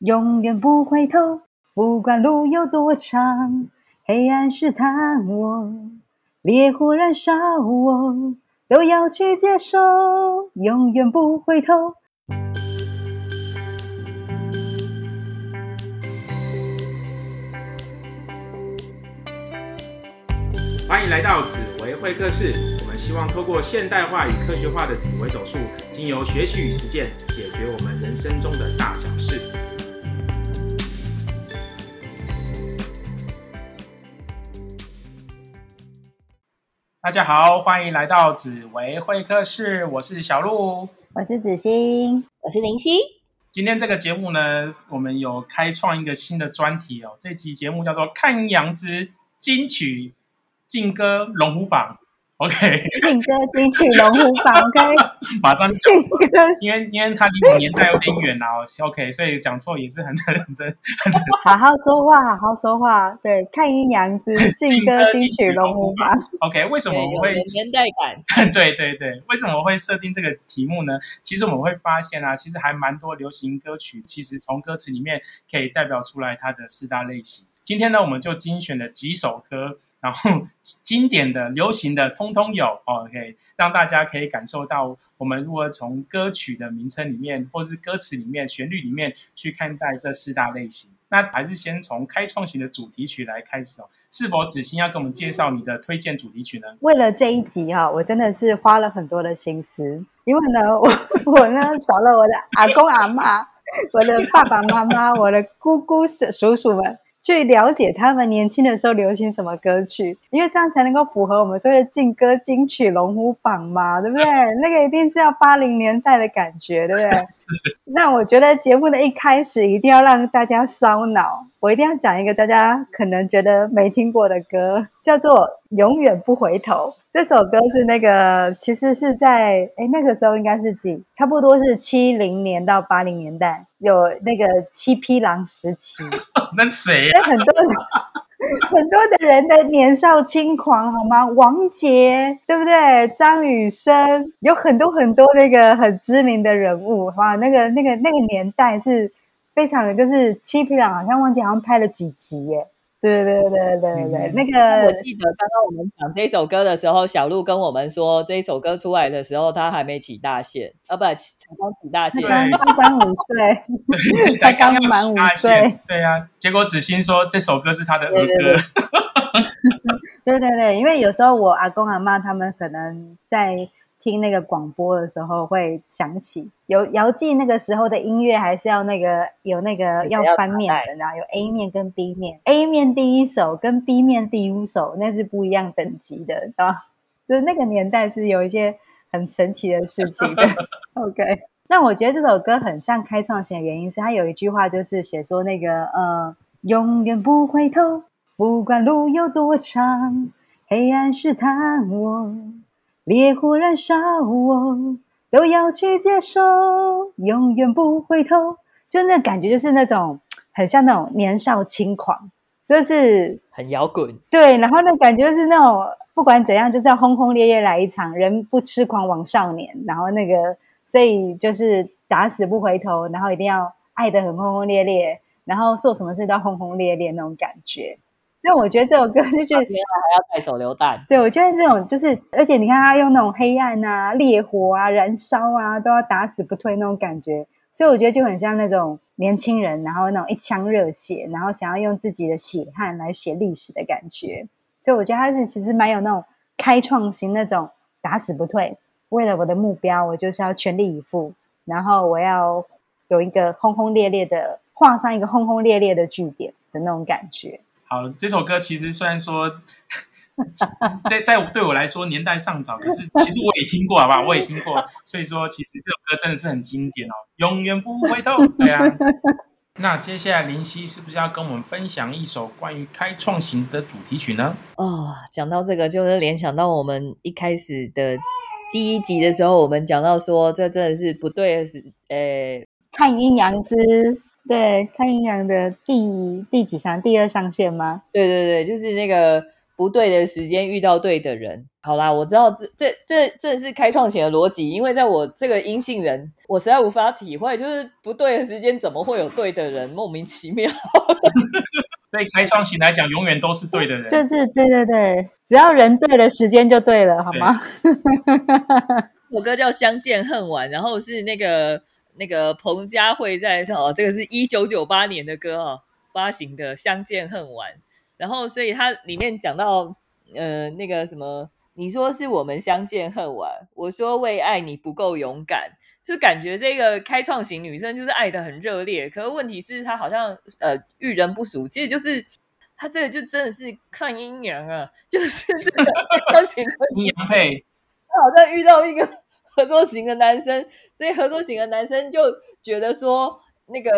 永远不回头，不管路有多长，黑暗试探我，烈火燃烧我，都要去接受，永远不回头。欢迎来到紫薇会客室。我们希望透过现代化与科学化的紫薇斗数，经由学习与实践，解决我们人生中的大小事。大家好，欢迎来到紫薇会客室，我是小鹿。我是子欣，我是林夕。今天这个节目呢，我们有开创一个新的专题哦。这期节目叫做《看阴阳之金曲劲歌龙虎榜》。OK，劲歌金曲龙虎榜。OK，马上劲歌，因为因为他离我年代有点远啊，OK，所以讲错也是很认真。好好说话，好好说话。对，看阴阳之劲歌金曲龙虎榜。OK，为什么我会年代感？对对对，为什么我会设定这个题目呢？其实我们会发现啊，其实还蛮多流行歌曲，其实从歌词里面可以代表出来它的四大类型。今天呢，我们就精选了几首歌，然后经典的、流行的，通通有。OK，让大家可以感受到我们如何从歌曲的名称里面，或是歌词里面、旋律里面去看待这四大类型。那还是先从开创型的主题曲来开始哦。是否子欣要跟我们介绍你的推荐主题曲呢？为了这一集哈、我真的是花了很多的心思，因为呢，我我呢找了我的阿公阿妈、我的爸爸妈妈、我的姑姑叔叔们。去了解他们年轻的时候流行什么歌曲，因为这样才能够符合我们所谓的劲歌金曲龙虎榜嘛，对不对？那个一定是要八零年代的感觉，对不对？那我觉得节目的一开始一定要让大家烧脑，我一定要讲一个大家可能觉得没听过的歌，叫做《永远不回头》。这首歌是那个，其实是在哎那个时候应该是几，差不多是七零年到八零年代，有那个七匹狼时期，那谁啊？那很多人很多的人的年少轻狂，好吗？王杰，对不对？张雨生，有很多很多那个很知名的人物，哇，那个那个那个年代是非常，就是七匹狼，好像忘记好像拍了几集耶。对对对对对对，嗯那我个记得刚刚我们讲这首歌的时候，小鹿跟我们说，这一首歌出来的时候，他还没起大线，啊，不，才刚起大线。刚刚刚五岁，才刚要满五岁岁，对呀、结果子欣说这首歌是他的儿对对歌，对对 对，因为有时候我阿公阿妈他们可能在听那个广播的时候会想起，有姚记那个时候的音乐还是要那个有那个要翻面的，然后有 A 面跟 B 面，A 面第一首跟 B 面第五首那是不一样等级的，啊，就是那个年代是有一些很神奇的事情的。OK，那我觉得这首歌很像开创型的原因是它有一句话就是写说那个呃，永远不回头，不管路有多长，黑暗试探我，烈火燃烧我，都要去接受，永远不回头。就那感觉就是那种很像那种年少轻狂，就是很摇滚，对，然后那感觉是那种不管怎样，就是要轰轰烈烈来一场，人不痴狂枉少年。然后那个，所以就是打死不回头，然后一定要爱得很轰轰烈烈，然后做什么事都要轰轰烈烈那种感觉。那我觉得这首歌就是原来还要带手榴弹。对，我觉得这种就是，而且你看他用那种黑暗啊、烈火啊、燃烧啊，都要打死不退那种感觉，所以我觉得就很像那种年轻人，然后那种一腔热血，然后想要用自己的血汗来写历史的感觉。所以我觉得他是其实蛮有那种开创型那种打死不退，为了我的目标，我就是要全力以赴，然后我要有一个轰轰烈烈的画上一个轰轰烈烈的句点的那种感觉。好，这首歌其实虽然说在在对我来说年代尚早，可是其实我也听过，好不好？我也听过，所以说其实这首歌真的是很经典哦，永远不回头。对啊。那接下来林夕是不是要跟我们分享一首关于开创型的主题曲呢？哦，讲到这个，就是联想到我们一开始的第一集的时候，我们讲到说，这真的是不对的是，呃，看阴阳之对，看阴阳的第第几象？第二上限吗？对对对，就是那个不对的时间遇到对的人，好啦，我知道这这这这是开创前的逻辑，因为在我这个阴性人，我实在无法体会，就是不对的时间怎么会有对的人，莫名其妙。对开创型来讲，永远都是对的人。就是对对对，只要人对了，时间就对了，好吗？我 歌叫《相见恨晚》，然后是那个那个彭佳慧在哦，这个是一九九八年的歌哦发行的《相见恨晚》，然后所以它里面讲到呃那个什么。你说是我们相见恨晚，我说为爱你不够勇敢，就感觉这个开创型女生就是爱的很热烈，可是问题是她好像呃遇人不淑，其实就是她这个就真的是看阴阳啊，就是这个 开创型的阴阳配，她好像遇到一个合作型的男生，所以合作型的男生就觉得说那个。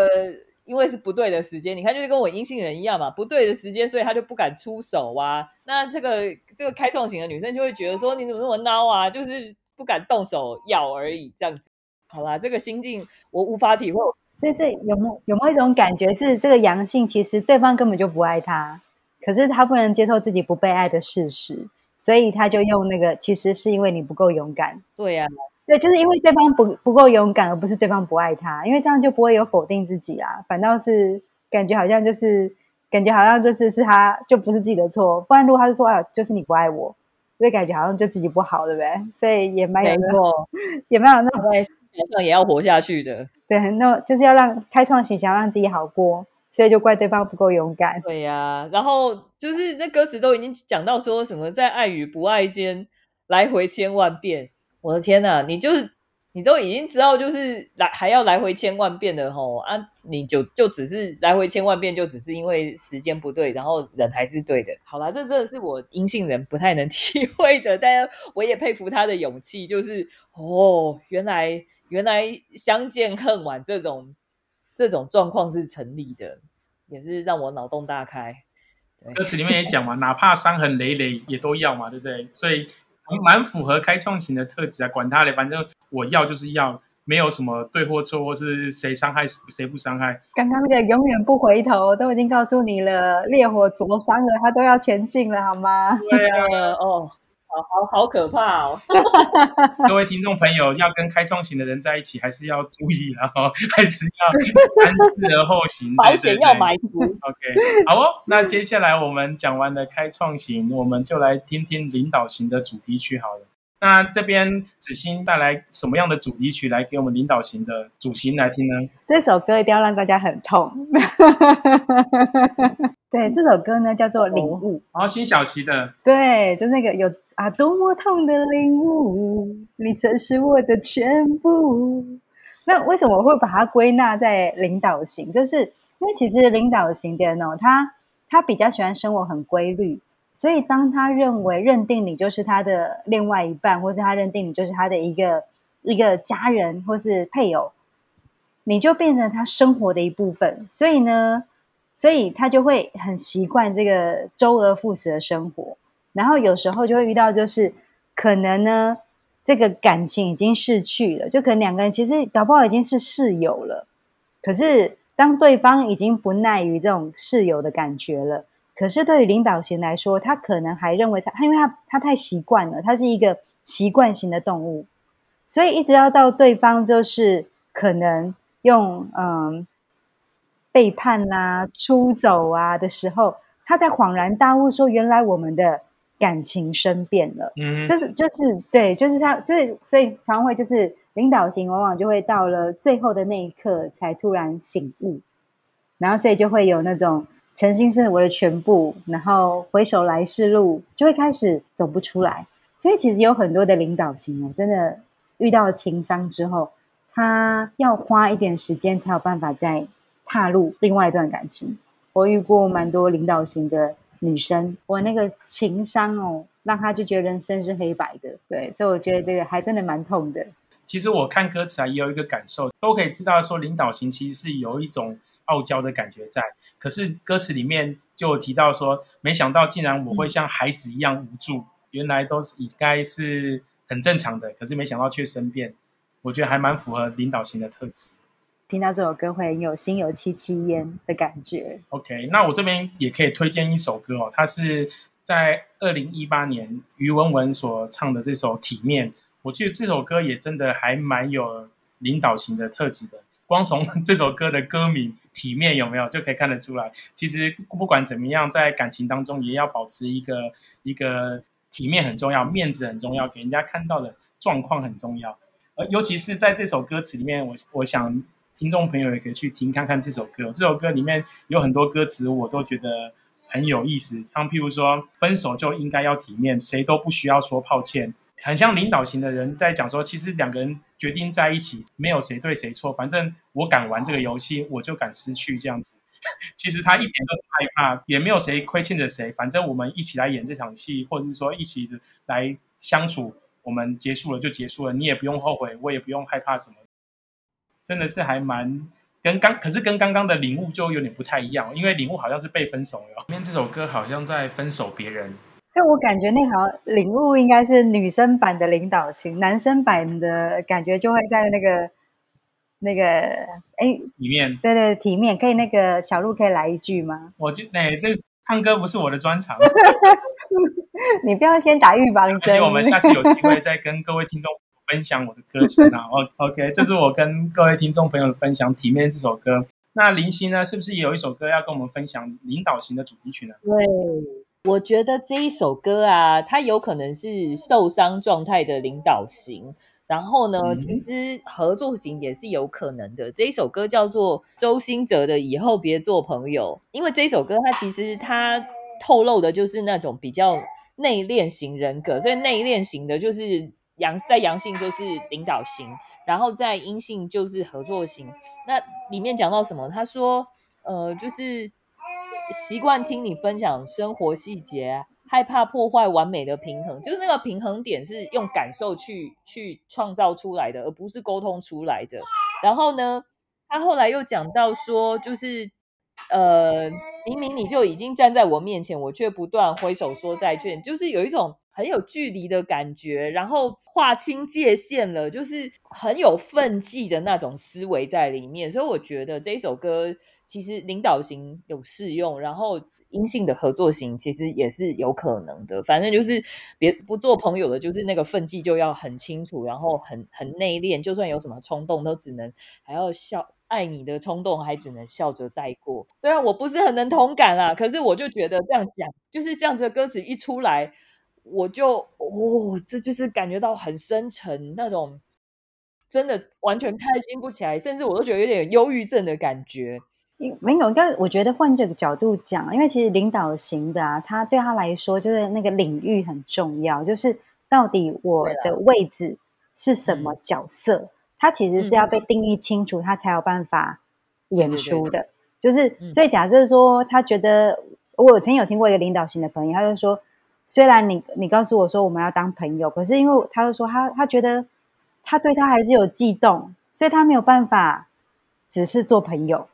因为是不对的时间，你看就是跟我阴性人一样嘛，不对的时间，所以他就不敢出手啊。那这个这个开创型的女生就会觉得说，你怎么那么孬啊？就是不敢动手要而已，这样子。好啦，这个心境我无法体会。所以这有没有没有一种感觉是，这个阳性其实对方根本就不爱他，可是他不能接受自己不被爱的事实，所以他就用那个，其实是因为你不够勇敢。对呀。对，就是因为对方不不够勇敢，而不是对方不爱他，因为这样就不会有否定自己啊，反倒是感觉好像就是感觉好像就是是他就不是自己的错，不然如果他是说啊，就是你不爱我，所以感觉好像就自己不好，对不对？所以也蛮有没错，也蛮有那种上也要活下去的，对，那就是要让开创型想要让自己好过，所以就怪对方不够勇敢。对呀，然后就是那歌词都已经讲到说什么在爱与不爱间来回千万遍。我的天呐，你就是你都已经知道，就是来还要来回千万遍的吼啊！你就就只是来回千万遍，就只是因为时间不对，然后人还是对的。好啦，这真的是我阴性人不太能 体会的，但我也佩服他的勇气，就是哦，原来原来相见恨晚这种这种状况是成立的，也是让我脑洞大开。歌词里面也讲嘛，哪怕伤痕累累也都要嘛，对不对？所以。蛮符合开创型的特质啊，管他嘞，反正我要就是要，没有什么对或错，或是谁伤害谁不伤害。刚刚那个永远不回头都已经告诉你了，烈火灼伤了，他都要前进了，好吗？对啊，哦。好好好可怕哦！各位听众朋友，要跟开创型的人在一起，还是要注意，然后 还是要三思而后行。保险要买足。OK，好哦。那接下来我们讲完了开创型，我们就来听听领导型的主题曲好了。那这边子欣带来什么样的主题曲来给我们领导型的主型来听呢？这首歌一定要让大家很痛。对，这首歌呢叫做《领悟》，然后金小琪的。对，就那个有。啊，多么痛的领悟，你曾是我的全部。那为什么会把它归纳在领导型？就是因为其实领导型的人哦，他他比较喜欢生活很规律，所以当他认为认定你就是他的另外一半，或是他认定你就是他的一个一个家人或是配偶，你就变成他生活的一部分。所以呢，所以他就会很习惯这个周而复始的生活。然后有时候就会遇到，就是可能呢，这个感情已经逝去了，就可能两个人其实搞不好已经是室友了。可是当对方已经不耐于这种室友的感觉了，可是对于领导型来说，他可能还认为他，他因为他他太习惯了，他是一个习惯型的动物，所以一直要到对方就是可能用嗯背叛啊、出走啊的时候，他才恍然大悟，说原来我们的。感情生变了，嗯，就是就是对，就是他，就是所以常会就是领导型，往往就会到了最后的那一刻才突然醒悟，然后所以就会有那种诚心是我的全部，然后回首来世路，就会开始走不出来。所以其实有很多的领导型哦，真的遇到情商之后，他要花一点时间才有办法再踏入另外一段感情。我遇过蛮多领导型的。女生，我那个情商哦，让她就觉得人生是黑白的，对，所以我觉得这个还真的蛮痛的。其实我看歌词啊，也有一个感受，都可以知道说领导型其实是有一种傲娇的感觉在。可是歌词里面就有提到说，没想到竟然我会像孩子一样无助，原来都是应该是很正常的，可是没想到却生变。我觉得还蛮符合领导型的特质。听到这首歌会有心有戚戚焉的感觉。OK，那我这边也可以推荐一首歌哦，它是在二零一八年于文文所唱的这首《体面》，我觉得这首歌也真的还蛮有领导型的特质的。光从 这首歌的歌名“体面”有没有就可以看得出来，其实不管怎么样，在感情当中也要保持一个一个体面很重要，面子很重要，给人家看到的状况很重要。呃，尤其是在这首歌词里面，我我想听众朋友也可以去听看看这首歌。这首歌里面有很多歌词，我都觉得很有意思。像譬如说，分手就应该要体面，谁都不需要说抱歉。很像领导型的人在讲说，其实两个人决定在一起，没有谁对谁错，反正我敢玩这个游戏，我就敢失去这样子。其实他一点都不害怕，也没有谁亏欠着谁，反正我们一起来演这场戏，或者是说一起来相处。我们结束了就结束了，你也不用后悔，我也不用害怕什么，真的是还蛮跟刚，可是跟刚刚的领悟就有点不太一样，因为领悟好像是被分手了，因为这首歌好像在分手别人，所以我感觉那好像领悟应该是女生版的领导型，男生版的感觉就会在那个那个哎里面，对对体面，可以那个小鹿可以来一句吗？我就哎这唱歌不是我的专长。你不要先打预防针。我们下次有机会再跟各位听众分享我的歌曲啊。OK，这是我跟各位听众朋友的分享《体面》这首歌。那林夕呢，是不是也有一首歌要跟我们分享领导型的主题曲呢？对，我觉得这一首歌啊，它有可能是受伤状态的领导型。然后呢，其实合作型也是有可能的。这一首歌叫做周兴哲的《以后别做朋友》，因为这一首歌它其实它透露的就是那种比较。内敛型人格，所以内敛型的就是阳，在阳性就是领导型，然后在阴性就是合作型。那里面讲到什么？他说，呃，就是习惯听你分享生活细节，害怕破坏完美的平衡，就是那个平衡点是用感受去去创造出来的，而不是沟通出来的。然后呢，他后来又讲到说，就是。呃，明明你就已经站在我面前，我却不断挥手说再见，就是有一种很有距离的感觉，然后划清界限了，就是很有分际的那种思维在里面。所以我觉得这一首歌其实领导型有适用，然后阴性的合作型其实也是有可能的。反正就是别不做朋友的，就是那个分际就要很清楚，然后很很内敛，就算有什么冲动，都只能还要笑。爱你的冲动还只能笑着带过，虽然我不是很能同感啦，可是我就觉得这样讲，就是这样子的歌词一出来，我就哦，这就是感觉到很深沉那种，真的完全开心不起来，甚至我都觉得有点忧郁症的感觉。没有，但我觉得换这个角度讲，因为其实领导型的啊，他对他来说就是那个领域很重要，就是到底我的位置是什么角色。他其实是要被定义清楚，他才有办法演出的。就是，所以假设说，他觉得我曾经有听过一个领导型的朋友，他就说，虽然你你告诉我说我们要当朋友，可是因为他就说他他觉得他对他还是有悸动，所以他没有办法只是做朋友。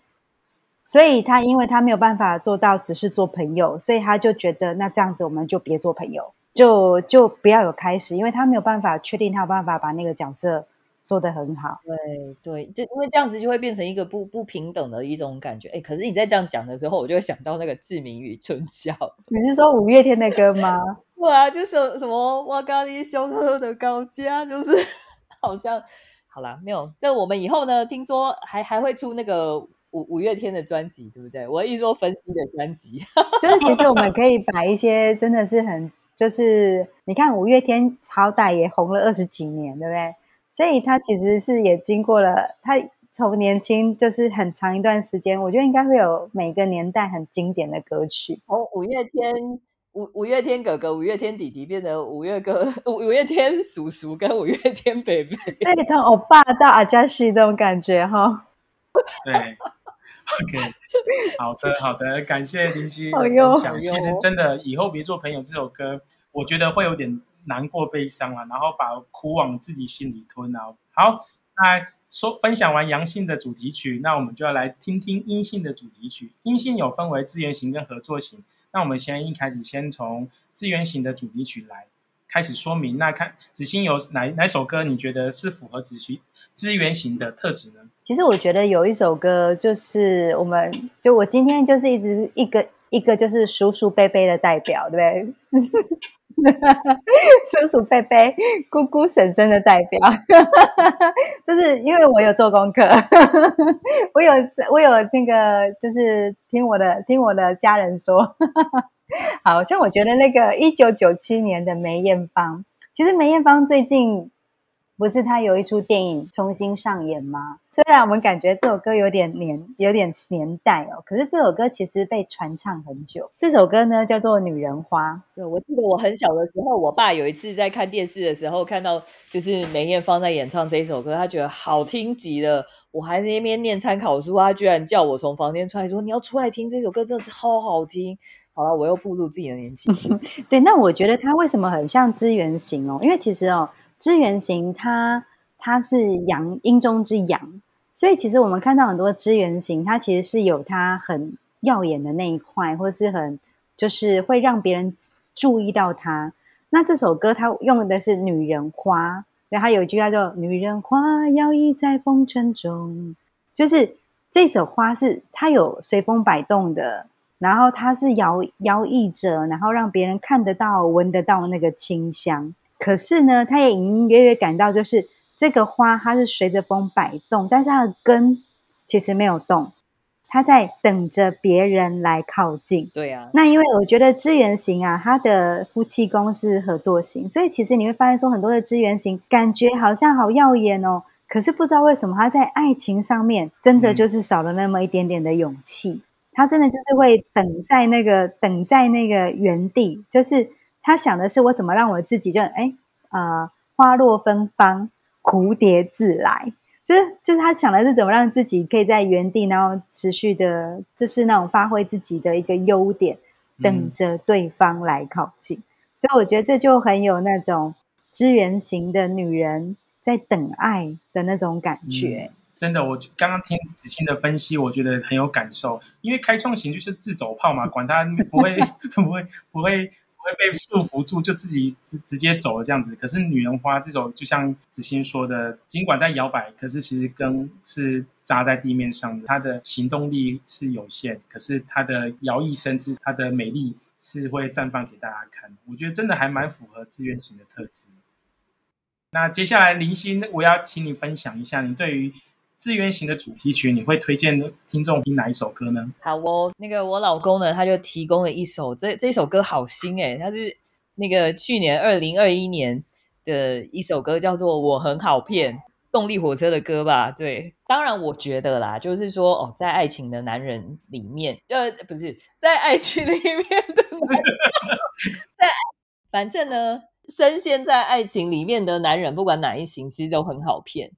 所以他因为他没有办法做到只是做朋友，所以他就觉得那这样子我们就别做朋友，就就不要有开始，因为他没有办法确定他有办法把那个角色。做的很好，对对，就因为这样子就会变成一个不不平等的一种感觉。哎，可是你在这样讲的时候，我就会想到那个《志明与春娇》。你是说五月天的歌吗？对啊，就是什么哇咖喱凶恶的高家，就是 好像好啦，没有。这我们以后呢，听说还还会出那个五五月天的专辑，对不对？我一说分析的专辑，就是其实我们可以把一些真的是很，就是你看五月天好歹也红了二十几年，对不对？所以他其实是也经过了，他从年轻就是很长一段时间，我觉得应该会有每个年代很经典的歌曲。哦，五月天五五月天哥哥、五月天弟弟变成五月哥、五五月天叔叔跟五月天 baby，那你从欧巴到阿加西这种感觉哈。对，OK，好的好的，感谢林夕的分享。其实真的以后别做朋友这首歌，我觉得会有点。难过、悲伤啊，然后把苦往自己心里吞啊。好，那说分享完阳性的主题曲，那我们就要来听听阴性的主题曲。阴性有分为资源型跟合作型。那我们先一开始先从资源型的主题曲来开始说明。那看子欣有哪哪首歌你觉得是符合子欣资源型的特质呢？其实我觉得有一首歌，就是我们就我今天就是一直一个一个就是叔叔伯伯的代表，对不对？叔叔伯伯、姑姑婶婶的代表，就是因为我有做功课，我有我有那个，就是听我的听我的家人说，好像我觉得那个一九九七年的梅艳芳，其实梅艳芳最近。不是他有一出电影重新上演吗？虽然我们感觉这首歌有点年有点年代哦，可是这首歌其实被传唱很久。这首歌呢叫做《女人花》。对，我记得我很小的时候，我爸有一次在看电视的时候看到，就是梅艳芳在演唱这一首歌，他觉得好听极了。我还在那边念参考书，他居然叫我从房间出来，说你要出来听这首歌，真的超好听。好了，我又步入自己的年纪。对，那我觉得他为什么很像资源型哦？因为其实哦。支援型，它它是阳阴中之阳，所以其实我们看到很多支援型，它其实是有它很耀眼的那一块，或是很就是会让别人注意到它。那这首歌它用的是女人花，对，它有一句叫做“女人花摇曳在风尘中”，就是这首花是它有随风摆动的，然后它是摇摇曳着，然后让别人看得到、闻得到那个清香。可是呢，他也隐隐约约感到，就是这个花它是随着风摆动，但是它的根其实没有动，它在等着别人来靠近。对啊，那因为我觉得支援型啊，它的夫妻宫是合作型，所以其实你会发现说，很多的支援型感觉好像好耀眼哦，可是不知道为什么他在爱情上面真的就是少了那么一点点的勇气，他真的就是会等在那个等在那个原地，就是。他想的是我怎么让我自己就哎呃花落芬芳蝴蝶自来，就是就是他想的是怎么让自己可以在原地，然后持续的，就是那种发挥自己的一个优点，等着对方来靠近。所以我觉得这就很有那种支援型的女人在等爱的那种感觉。真的，我刚刚听子欣的分析，我觉得很有感受。因为开创型就是自走炮嘛，管他不会不会 不会。会被束缚住，就自己直直接走了这样子。可是女人花这首，就像子欣说的，尽管在摇摆，可是其实根是扎在地面上的。她的行动力是有限，可是她的摇曳身姿，她的美丽是会绽放给大家看。我觉得真的还蛮符合自愿型的特质。那接下来林欣，我要请你分享一下你对于。自愿型的主题曲，你会推荐听众听哪一首歌呢？好哦，那个我老公呢，他就提供了一首，这这首歌好新哎，他是那个去年二零二一年的一首歌，叫做《我很好骗》，动力火车的歌吧？对，当然我觉得啦，就是说哦，在爱情的男人里面，呃，不是在爱情里面的男，在 反正呢，深陷在爱情里面的男人，不管哪一型，其实都很好骗。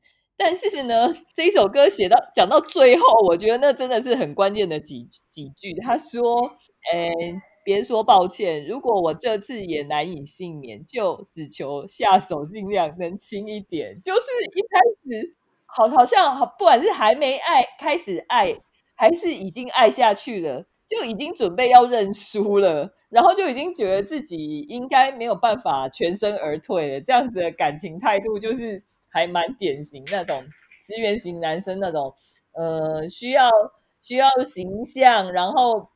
但是呢，这一首歌写到讲到最后，我觉得那真的是很关键的几几句。他说：“哎，别说抱歉，如果我这次也难以幸免，就只求下手尽量能轻一点。”就是一开始好，好像不管是还没爱开始爱，还是已经爱下去了，就已经准备要认输了，然后就已经觉得自己应该没有办法全身而退了。这样子的感情态度，就是。还蛮典型那种资源型男生那种，呃，需要需要形象，然后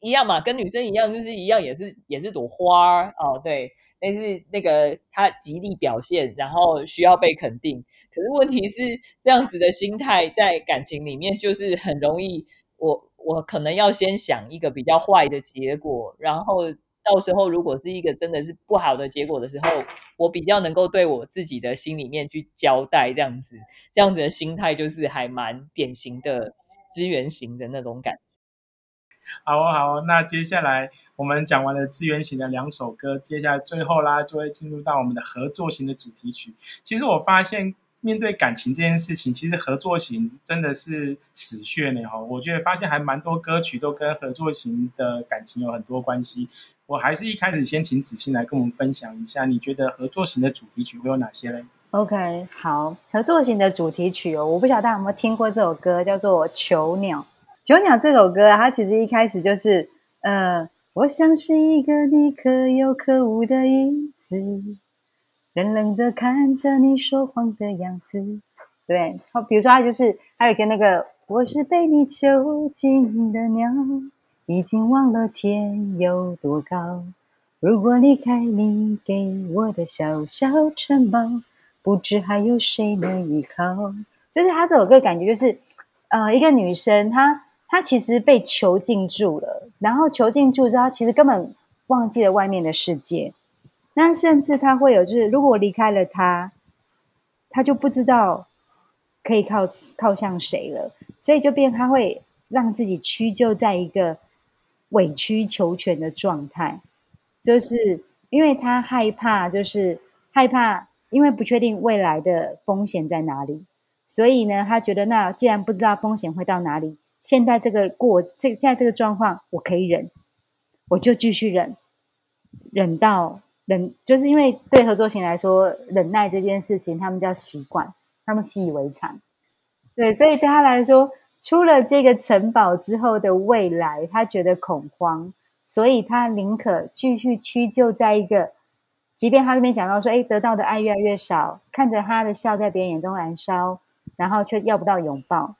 一样嘛，跟女生一样，就是一样，也是也是朵花哦，对，但是那个他极力表现，然后需要被肯定。可是问题是，这样子的心态在感情里面，就是很容易，我我可能要先想一个比较坏的结果，然后。到时候如果是一个真的是不好的结果的时候，我比较能够对我自己的心里面去交代，这样子，这样子的心态就是还蛮典型的资源型的那种感。好哦，好哦，那接下来我们讲完了资源型的两首歌，接下来最后啦就会进入到我们的合作型的主题曲。其实我发现面对感情这件事情，其实合作型真的是死穴呢哈。我觉得发现还蛮多歌曲都跟合作型的感情有很多关系。我还是一开始先请子欣来跟我们分享一下，你觉得合作型的主题曲会有哪些嘞？OK，好，合作型的主题曲哦，我不晓得大家有没有听过这首歌，叫做《囚鸟》。《囚鸟》这首歌，它其实一开始就是，呃，我像是一个你可有可无的影子，冷冷的看着你说谎的样子。对，好，比如说它就是还有一个那个，我是被你囚禁的鸟。已经忘了天有多高。如果离开你给我的小小城堡，不知还有谁能依靠。就是他这首歌感觉就是，呃，一个女生她她其实被囚禁住了，然后囚禁住之后，其实根本忘记了外面的世界。那甚至他会有，就是如果我离开了他，他就不知道可以靠靠向谁了，所以就变他会让自己屈就在一个委曲求全的状态，就是因为他害怕，就是害怕，因为不确定未来的风险在哪里，所以呢，他觉得那既然不知道风险会到哪里，现在这个过这现在这个状况我可以忍，我就继续忍，忍到。忍就是因为对合作型来说，忍耐这件事情，他们叫习惯，他们习以为常。对，所以对他来说，出了这个城堡之后的未来，他觉得恐慌，所以他宁可继续屈就在一个，即便他这边讲到说，哎，得到的爱越来越少，看着他的笑在别人眼中燃烧，然后却要不到拥抱，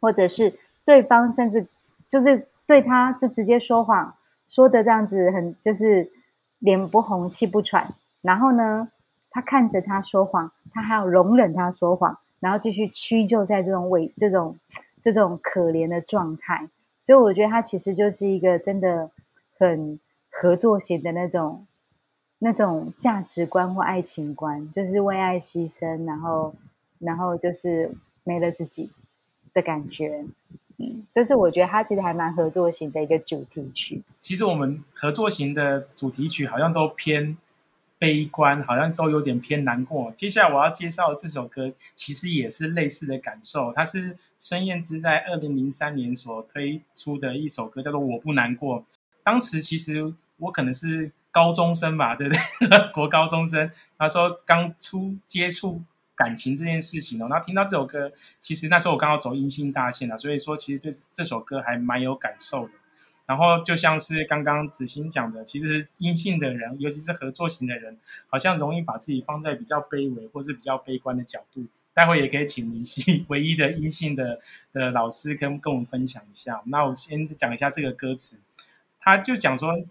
或者是对方甚至就是对他就直接说谎，说的这样子很就是。脸不红，气不喘。然后呢，他看着他说谎，他还要容忍他说谎，然后继续屈就在这种委、这种、这种可怜的状态。所以我觉得他其实就是一个真的很合作型的那种、那种价值观或爱情观，就是为爱牺牲，然后、然后就是没了自己的感觉。嗯，这是我觉得他其实还蛮合作型的一个主题曲。其实我们合作型的主题曲好像都偏悲观，好像都有点偏难过。接下来我要介绍这首歌，其实也是类似的感受。它是孙燕姿在二零零三年所推出的一首歌，叫做《我不难过》。当时其实我可能是高中生吧，对不对？国高中生，他说刚出接触。感情这件事情哦，然后听到这首歌，其实那时候我刚好走阴性大线了，所以说其实对这首歌还蛮有感受的。然后就像是刚刚子欣讲的，其实阴性的人，尤其是合作型的人，好像容易把自己放在比较卑微或是比较悲观的角度。待会也可以请林夕 唯一的阴性的的老师跟跟我们分享一下。那我先讲一下这个歌词，他就讲说。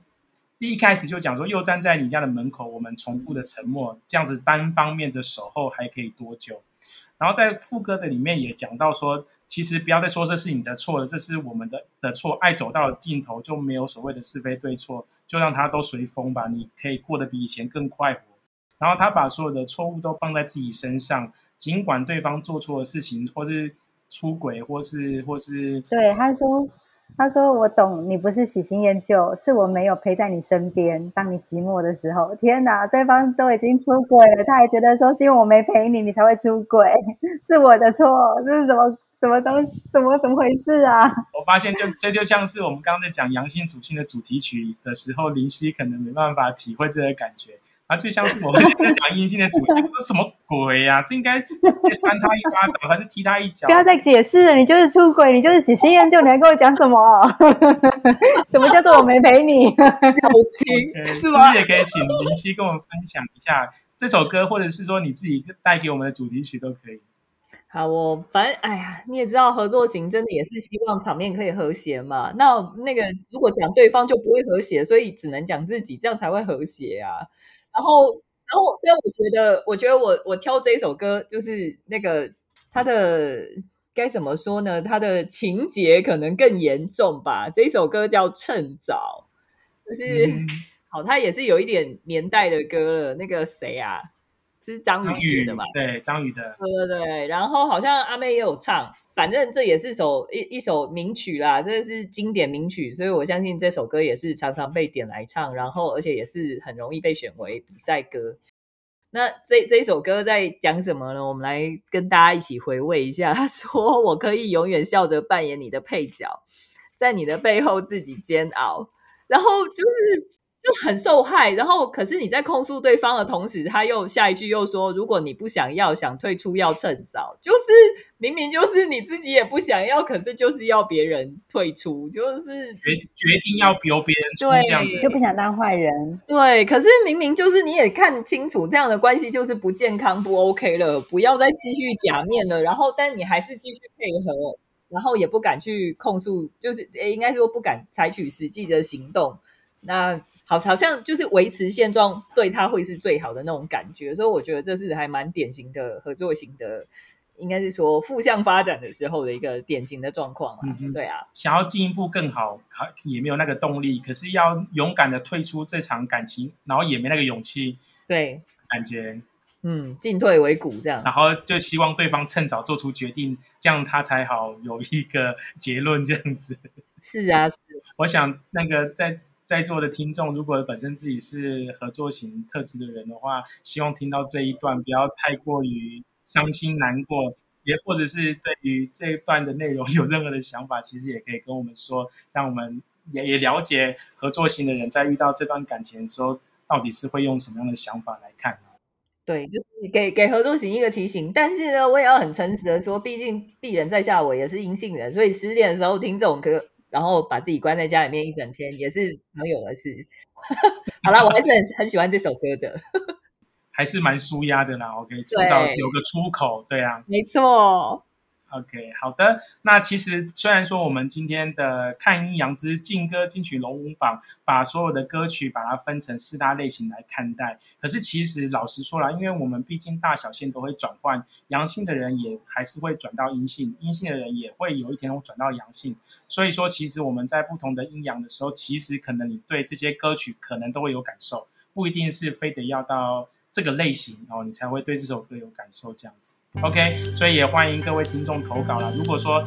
第一开始就讲说，又站在你家的门口，我们重复的沉默，这样子单方面的守候还可以多久？然后在副歌的里面也讲到说，其实不要再说这是你的错了，这是我们的的错。爱走到了尽头就没有所谓的是非对错，就让它都随风吧，你可以过得比以前更快活。然后他把所有的错误都放在自己身上，尽管对方做错了事情，或是出轨，或是或是对他说。他说：“我懂，你不是喜新厌旧，是我没有陪在你身边，当你寂寞的时候。天哪，对方都已经出轨了，他还觉得说是因为我没陪你，你才会出轨，是我的错，这是什么什么东怎么怎么回事啊？” 我发现，就这就像是我们刚刚在讲阳性属性的主题曲的时候，林夕可能没办法体会这个感觉。啊，就像是我们现在讲阴性的主题，这是什么鬼呀？这应该直接扇他一巴掌，还是踢他一脚？不要再解释了，你就是出轨，你就是喜新厌旧，你还跟我讲什么？什么叫做我没陪你？友情是吗？也可以请林夕跟我们分享一下这首歌，或者是说你自己带给我们的主题曲都可以。好，我反正哎呀，你也知道，合作型真的也是希望场面可以和谐嘛。那那个如果讲对方就不会和谐，所以只能讲自己，这样才会和谐啊。然后，然后，所以我觉得，我觉得我我挑这首歌，就是那个它的该怎么说呢？它的情节可能更严重吧。这首歌叫《趁早》，就是好，它也是有一点年代的歌了。那个谁啊，是张宇写的嘛？对，张宇的。对对对，然后好像阿妹也有唱。反正这也是首一一首名曲啦，这是经典名曲，所以我相信这首歌也是常常被点来唱，然后而且也是很容易被选为比赛歌。那这这首歌在讲什么呢？我们来跟大家一起回味一下。他 说：“我可以永远笑着扮演你的配角，在你的背后自己煎熬。”然后就是。就很受害，然后可是你在控诉对方的同时，他又下一句又说：“如果你不想要，想退出，要趁早。”就是明明就是你自己也不想要，可是就是要别人退出，就是决决定要由别人出这样子，就不想当坏人。对，可是明明就是你也看清楚这样的关系就是不健康、不 OK 了，不要再继续假面了。然后，但你还是继续配合。然后也不敢去控诉，就是诶，应该说不敢采取实际的行动。那好，好像就是维持现状对他会是最好的那种感觉。所以我觉得这是还蛮典型的合作型的，应该是说负向发展的时候的一个典型的状况啊。对啊，想要进一步更好，也没有那个动力，可是要勇敢的退出这场感情，然后也没那个勇气。对，感觉。嗯，进退维谷这样，然后就希望对方趁早做出决定，这样他才好有一个结论这样子。是啊，是。我想那个在在座的听众，如果本身自己是合作型特质的人的话，希望听到这一段不要太过于伤心难过，也或者是对于这一段的内容 有任何的想法，其实也可以跟我们说，让我们也也了解合作型的人在遇到这段感情的时候，到底是会用什么样的想法来看。对，就是给给合作型一个提醒，但是呢，我也要很诚实的说，毕竟鄙人在下，我也是阴性人，所以十点的时候听这种歌，然后把自己关在家里面一整天，也是常有的事。好啦，我还是很很喜欢这首歌的，还是蛮舒压的啦。OK，至少有个出口，对啊，没错。OK，好的。那其实虽然说我们今天的看阴阳之劲歌金曲龙虎榜，把所有的歌曲把它分成四大类型来看待，可是其实老实说了，因为我们毕竟大小线都会转换，阳性的人也还是会转到阴性，阴性的人也会有一天会转到阳性。所以说，其实我们在不同的阴阳的时候，其实可能你对这些歌曲可能都会有感受，不一定是非得要到这个类型哦，你才会对这首歌有感受这样子。OK，所以也欢迎各位听众投稿了。如果说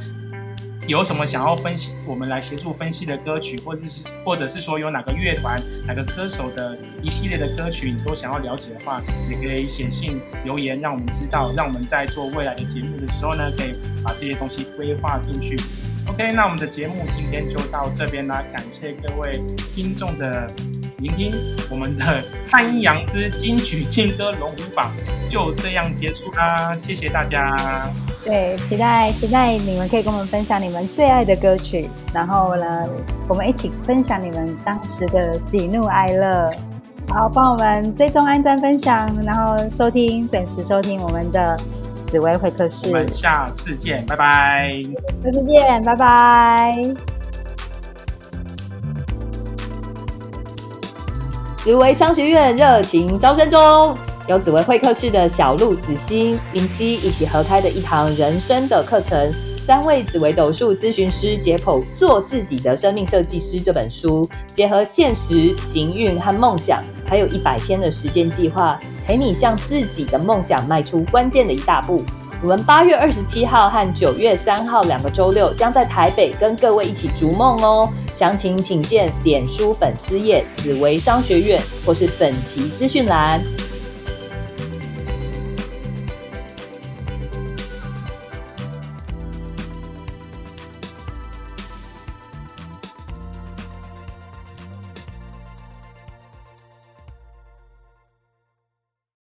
有什么想要分析，我们来协助分析的歌曲，或者是或者是说有哪个乐团、哪个歌手的一系列的歌曲，你都想要了解的话，也可以写信留言，让我们知道，让我们在做未来的节目的时候呢，可以把这些东西规划进去。OK，那我们的节目今天就到这边啦，感谢各位听众的。聆听我们的《汉阴阳之金曲劲歌龙虎榜》就这样结束啦，谢谢大家。对，期待期待你们可以跟我们分享你们最爱的歌曲，然后呢，我们一起分享你们当时的喜怒哀乐。好，帮我们追踪、按赞、分享，然后收听，准时收听我们的紫薇会客室。我们下次见，拜拜。下次见，拜拜。紫薇商学院热情招生中，由紫薇会客室的小鹿、子欣、云溪一起合开的一堂人生的课程。三位紫薇斗数咨询师解剖《做自己的生命设计师》这本书，结合现实、行运和梦想，还有一百天的时间计划，陪你向自己的梦想迈出关键的一大步。我们八月二十七号和九月三号两个周六将在台北跟各位一起逐梦哦。详情请见脸书粉丝页紫薇商学院或是本集资讯栏。